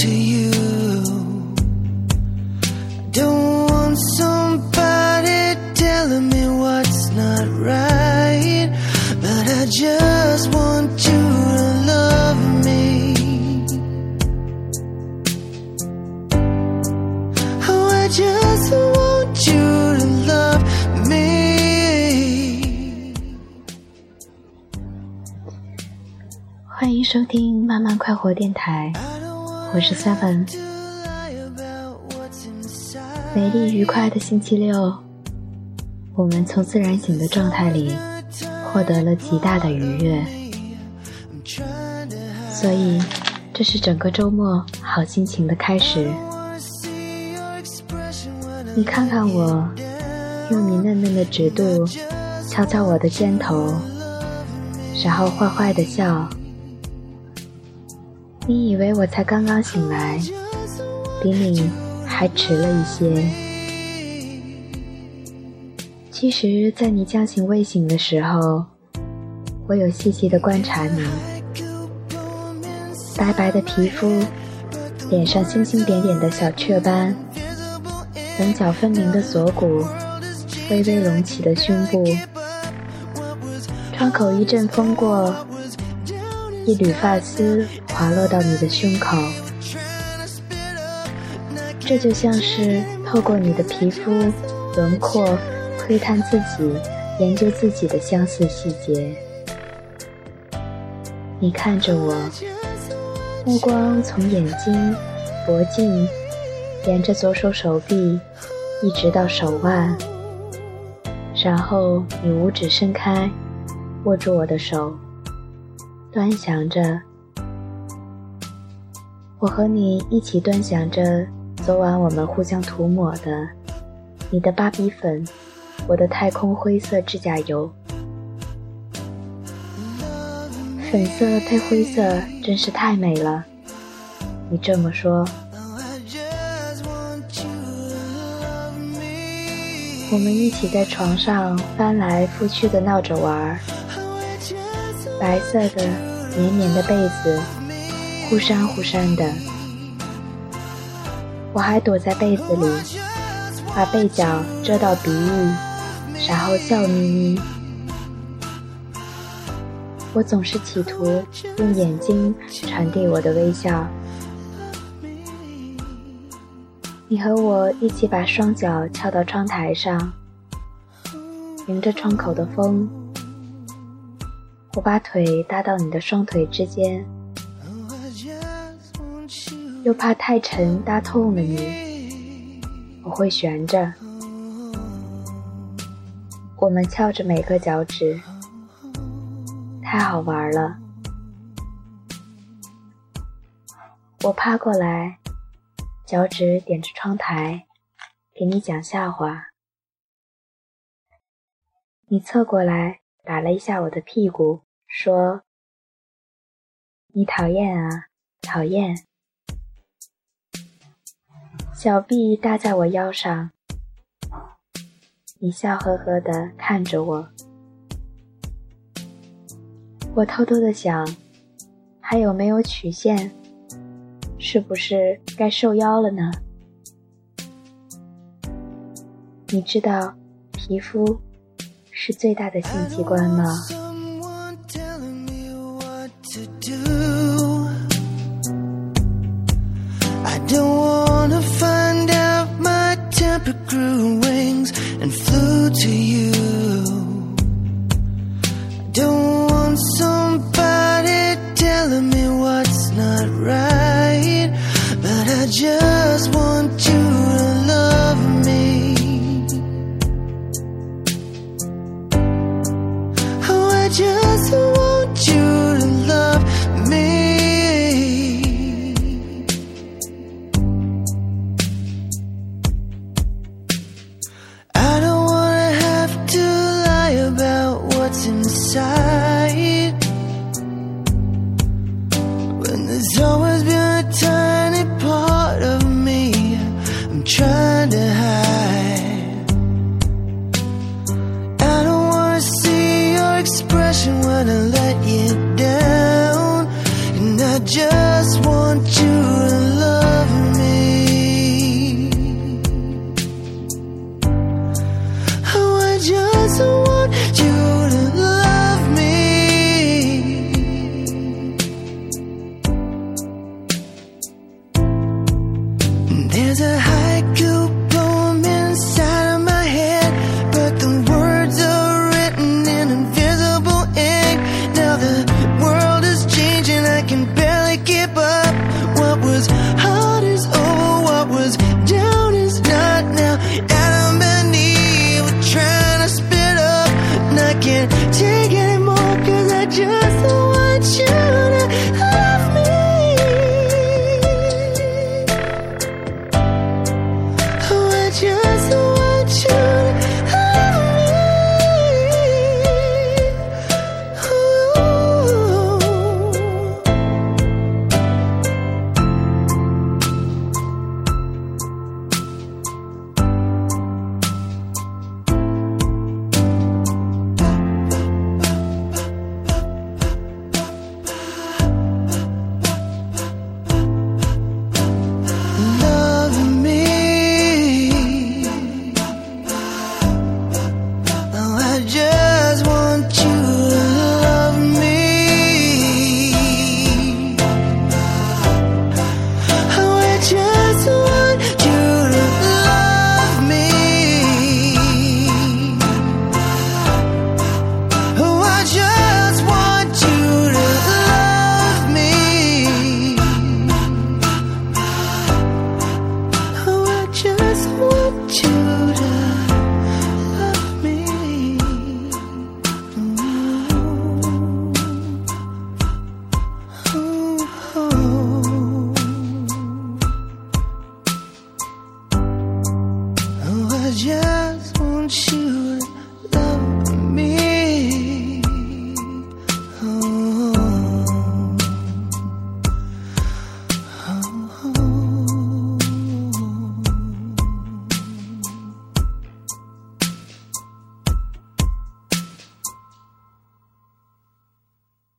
to you. Don't want somebody telling me what's not right, but I just want you to love me. Oh, I just want you to love me. 欢迎收听慢慢快活电台， 我是 Seven。美丽愉快的星期六，我们从自然醒的状态里获得了极大的愉悦，所以这是整个周末好心情的开始。你看看我，用你嫩嫩的指肚敲敲我的肩头，然后坏坏的笑。你以为我才刚刚醒来，比你还迟了一些。其实，在你将醒未醒的时候，我有细细的观察你，白白的皮肤，脸上星星点点的小雀斑，棱角分明的锁骨，微微隆起的胸部，窗口一阵风过。一缕发丝滑落到你的胸口，这就像是透过你的皮肤轮廓窥探自己、研究自己的相似细节。你看着我，目光从眼睛、脖颈，沿着左手手臂，一直到手腕，然后你五指伸开，握住我的手。端详着，我和你一起端详着昨晚我们互相涂抹的，你的芭比粉，我的太空灰色指甲油，粉色配灰色真是太美了。你这么说，我们一起在床上翻来覆去的闹着玩儿。白色的绵绵的被子，忽闪忽闪的。我还躲在被子里，把被角遮到鼻翼，然后笑眯眯。我总是企图用眼睛传递我的微笑。你和我一起把双脚翘到窗台上，迎着窗口的风。我把腿搭到你的双腿之间，又怕太沉搭痛了你，我会悬着。我们翘着每个脚趾，太好玩了。我趴过来，脚趾点着窗台，给你讲笑话。你侧过来。打了一下我的屁股，说：“你讨厌啊，讨厌。”小臂搭在我腰上，你笑呵呵的看着我。我偷偷的想，还有没有曲线？是不是该瘦腰了呢？你知道，皮肤。是最大的性器官吗？grew wings and flew to you. I don't want wanna let you down, and I just want you. just